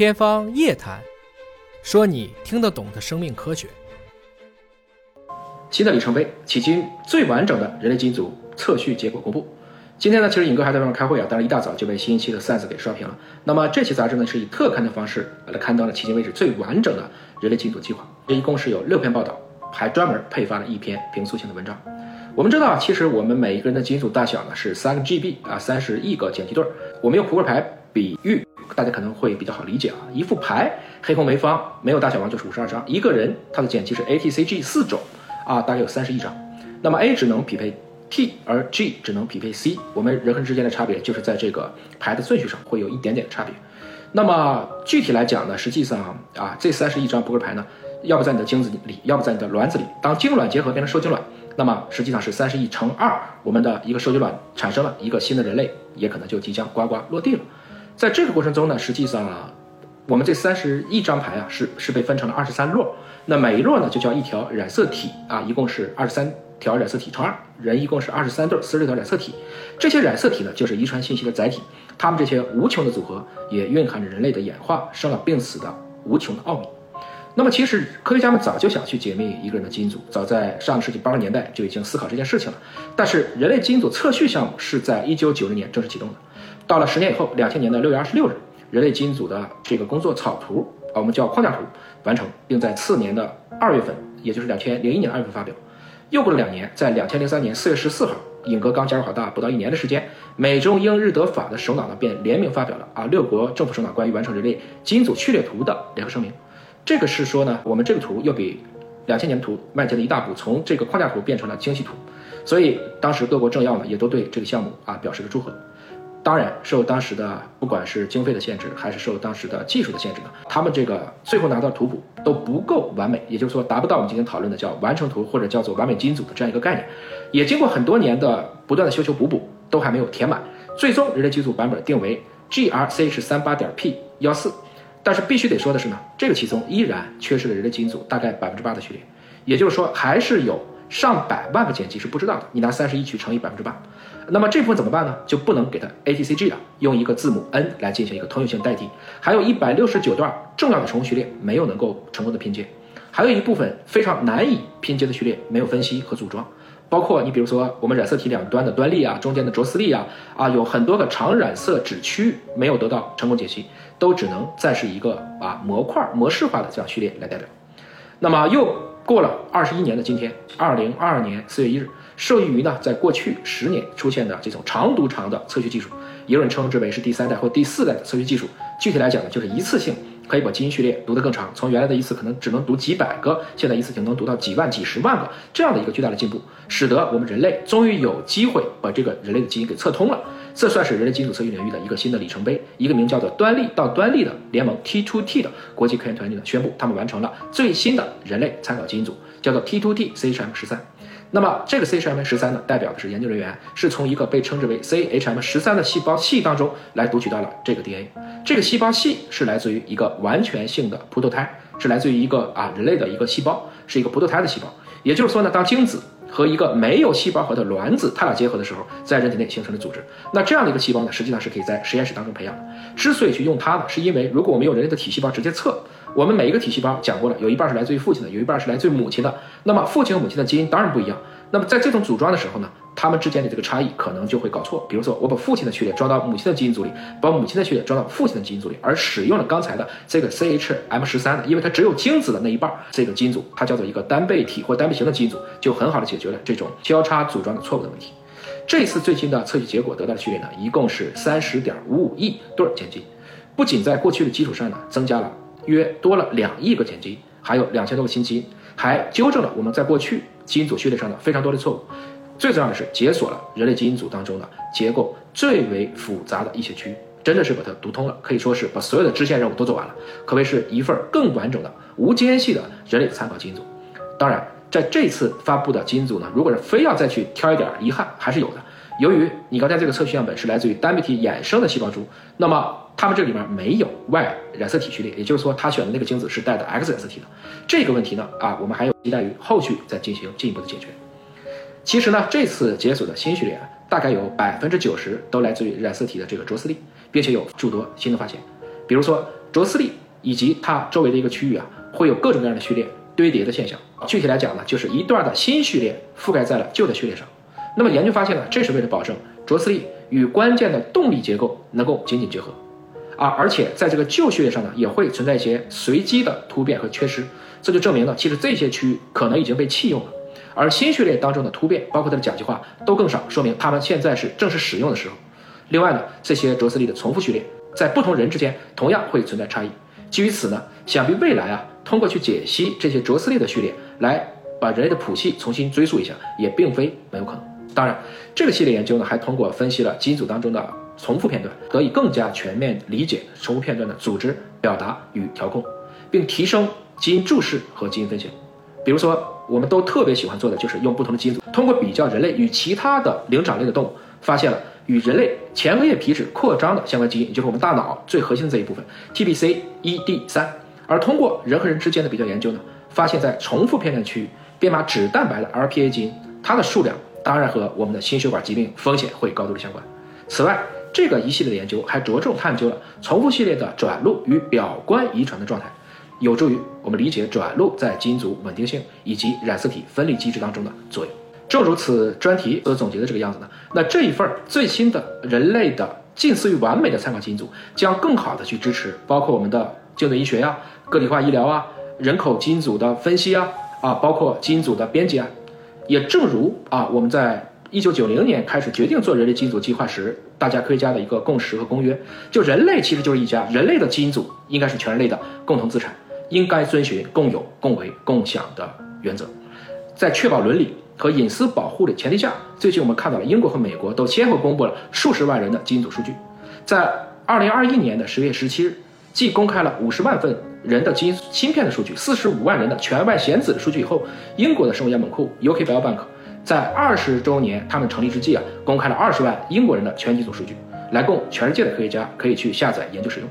天方夜谭，说你听得懂的生命科学。新的里程碑，迄今最完整的人类基因组测序结果公布。今天呢，其实尹哥还在外面开会啊，但是一大早就被新一期的 Science 给刷屏了。那么这期杂志呢，是以特刊的方式来刊登了迄今为止最完整的人类基因组计划。这一共是有六篇报道，还专门配发了一篇评述性的文章。我们知道，其实我们每一个人的基因组大小呢是三个 GB 啊，三十亿个碱基对儿。我们用扑克牌比喻，大家可能会比较好理解啊。一副牌，黑红梅方，没有大小王就是五十二张。一个人他的碱基是 A、T、C、G 四种啊，大概有三十一张。那么 A 只能匹配。T 而 G 只能匹配 C，我们人和人之间的差别就是在这个牌的顺序上会有一点点差别。那么具体来讲呢，实际上啊，这三十一张扑克牌呢，要不在你的精子里，要不在你的卵子里。当精卵结合变成受精卵，那么实际上是三十亿乘二，我们的一个受精卵产生了一个新的人类，也可能就即将呱呱落地了。在这个过程中呢，实际上我们这三十一张牌啊，是是被分成了二十三摞，那每一摞呢就叫一条染色体啊，一共是二十三。条染色体乘二，人一共是二十三对，四十六条染色体。这些染色体呢，就是遗传信息的载体。它们这些无穷的组合，也蕴含着人类的演化、生老病死的无穷的奥秘。那么，其实科学家们早就想去解密一个人的基因组，早在上个世纪八十年代就已经思考这件事情了。但是，人类基因组测序项目是在一九九零年正式启动的。到了十年以后，两千年的六月二十六日，人类基因组的这个工作草图，啊，我们叫框架图完成，并在次年的二月份，也就是两千零一年二月份发表。又过了两年，在两千零三年四月十四号，尹哥刚加入好大不到一年的时间，美中英日德法的首脑呢便联名发表了啊六国政府首脑关于完成人类基因组序列图的联合声明。这个是说呢，我们这个图又比两千年图迈进了一大步，从这个框架图变成了精细图。所以当时各国政要呢也都对这个项目啊表示了祝贺。当然，受当时的不管是经费的限制，还是受当时的技术的限制呢，他们这个最后拿到图谱都不够完美，也就是说达不到我们今天讨论的叫完成图或者叫做完美基因组的这样一个概念。也经过很多年的不断的修修补补，都还没有填满。最终人类基因组版本定为 GRCH 三八点 P 幺四，但是必须得说的是呢，这个其中依然缺失了人类基因组大概百分之八的序列，也就是说还是有上百万个碱基是不知道的。你拿三十一去乘以百分之八。那么这部分怎么办呢？就不能给它 A T C G 了，用一个字母 N 来进行一个通用性代替。还有一百六十九段重要的重复序列没有能够成功的拼接，还有一部分非常难以拼接的序列没有分析和组装，包括你比如说我们染色体两端的端粒啊，中间的着丝粒啊，啊有很多个长染色指区域没有得到成功解析，都只能暂时一个啊模块模式化的这样序列来代表。那么又过了二十一年的今天，二零二二年四月一日。受益于呢，在过去十年出现的这种长读长的测序技术，也有人称之为是第三代或第四代的测序技术。具体来讲呢，就是一次性可以把基因序列读得更长，从原来的一次可能只能读几百个，现在一次性能读到几万、几十万个，这样的一个巨大的进步，使得我们人类终于有机会把这个人类的基因给测通了。这算是人类基因组测序领域的一个新的里程碑。一个名叫做端粒到端粒的联盟 T2T 的国际科研团队呢，宣布他们完成了最新的人类参考基因组，叫做 T2T CHM 十三。那么这个 CHM 十三呢，代表的是研究人员是从一个被称之为 CHM 十三的细胞系当中来读取到了这个 DNA。这个细胞系是来自于一个完全性的葡萄胎，是来自于一个啊人类的一个细胞，是一个葡萄胎的细胞。也就是说呢，当精子和一个没有细胞核的卵子它俩结合的时候，在人体内形成的组织。那这样的一个细胞呢，实际上是可以在实验室当中培养的。之所以去用它呢，是因为如果我们用人类的体细胞直接测。我们每一个体细胞讲过了，有一半是来自于父亲的，有一半是来自于母亲的。那么父亲和母亲的基因当然不一样。那么在这种组装的时候呢，他们之间的这个差异可能就会搞错。比如说，我把父亲的序列装到母亲的基因组里，把母亲的序列装到父亲的基因组里，而使用了刚才的这个 CHM 十三的，因为它只有精子的那一半，这个基因组它叫做一个单倍体或单倍型的基因组，就很好的解决了这种交叉组装的错误的问题。这次最新的测序结果得到的序列呢，一共是三十点五五亿对碱基，不仅在过去的基础上呢，增加了。约多了两亿个碱基，还有两千多个新基，还纠正了我们在过去基因组序列上的非常多的错误。最重要的是解锁了人类基因组当中的结构最为复杂的一些区域，真的是把它读通了，可以说是把所有的支线任务都做完了，可谓是一份更完整的无间隙的人类参考基因组。当然，在这次发布的基因组呢，如果是非要再去挑一点遗憾，还是有的。由于你刚才这个测序样本是来自于单倍体衍生的细胞株，那么它们这里面没有 Y 染色体序列，也就是说，它选的那个精子是带的 X 染色体的。这个问题呢，啊，我们还有期待于后续再进行进一步的解决。其实呢，这次解锁的新序列啊，大概有百分之九十都来自于染色体的这个着丝粒，并且有诸多新的发现。比如说，卓斯利以及它周围的一个区域啊，会有各种各样的序列堆叠的现象。具体来讲呢，就是一段的新序列覆盖在了旧的序列上。那么研究发现呢，这是为了保证卓斯利与关键的动力结构能够紧紧结合，啊，而且在这个旧序列上呢，也会存在一些随机的突变和缺失。这就证明了，其实这些区域可能已经被弃用了。而新序列当中的突变，包括它的甲基化都更少，说明它们现在是正式使用的时候。另外呢，这些卓斯利的重复序列在不同人之间同样会存在差异。基于此呢，想必未来啊，通过去解析这些卓斯利的序列，来把人类的谱系重新追溯一下，也并非没有可能。当然，这个系列研究呢，还通过分析了基因组当中的重复片段，得以更加全面理解重复片段的组织、表达与调控，并提升基因注释和基因分析。比如说，我们都特别喜欢做的就是用不同的基因组，通过比较人类与其他的灵长类的动物，发现了与人类前额叶皮质扩张的相关基因，也就是我们大脑最核心的这一部分 TBC1D3。而通过人和人之间的比较研究呢，发现在重复片段区域编码脂蛋白的 RPA 基因，它的数量当然和我们的心血管疾病风险会高度的相关。此外，这个一系列的研究还着重探究了重复系列的转录与表观遗传的状态。有助于我们理解转录在基因组稳定性以及染色体分离机制当中的作用。正如此专题所总结的这个样子呢，那这一份最新的人类的近似于完美的参考基因组，将更好的去支持包括我们的精准医学呀、个体化医疗啊、人口基因组的分析啊啊，包括基因组的编辑啊。也正如啊，我们在一九九零年开始决定做人类基因组计划时，大家科学家的一个共识和公约，就人类其实就是一家，人类的基因组应该是全人类的共同资产。应该遵循共有、共为、共享的原则，在确保伦理和隐私保护的前提下，最近我们看到了英国和美国都先后公布了数十万人的基因组数据。在二零二一年的十月十七日，继公开了五十万份人的基因芯片的数据、四十五万人的全外显子的数据以后，英国的生物样本库 UK Biobank 在二十周年他们成立之际啊，公开了二十万英国人的全基因组数据，来供全世界的科学家可以去下载研究使用。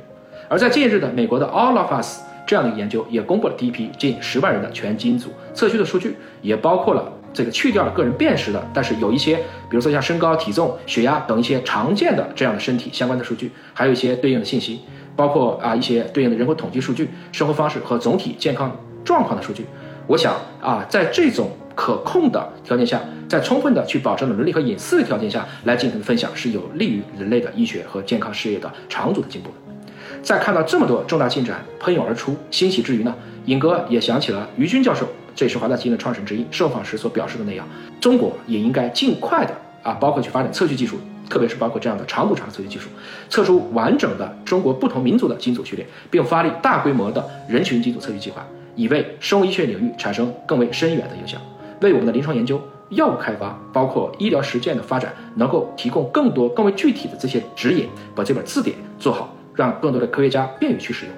而在近日的美国的 All of Us。这样的研究也公布了第一批近十万人的全基因组测序的数据，也包括了这个去掉了个人辨识的，但是有一些，比如说像身高、体重、血压等一些常见的这样的身体相关的数据，还有一些对应的信息，包括啊一些对应的人口统计数据、生活方式和总体健康状况的数据。我想啊，在这种可控的条件下，在充分的去保证了伦理和隐私的条件下来进行分享，是有利于人类的医学和健康事业的长足的进步的。在看到这么多重大进展喷涌而出，欣喜之余呢，尹哥也想起了于军教授，这也是华大基因的创始人之一，受访时所表示的那样，中国也应该尽快的啊，包括去发展测序技术，特别是包括这样的长补长测序技术，测出完整的中国不同民族的基因组序列，并发力大规模的人群基因组测序计划，以为生物医学领域产生更为深远的影响，为我们的临床研究、药物开发，包括医疗实践的发展，能够提供更多更为具体的这些指引，把这本字典做好。让更多的科学家便于去使用，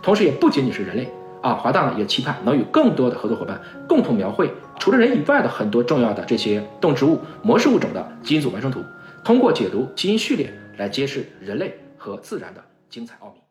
同时也不仅仅是人类啊，华大呢也期盼能与更多的合作伙伴共同描绘除了人以外的很多重要的这些动植物模式物种的基因组完成图，通过解读基因序列来揭示人类和自然的精彩奥秘。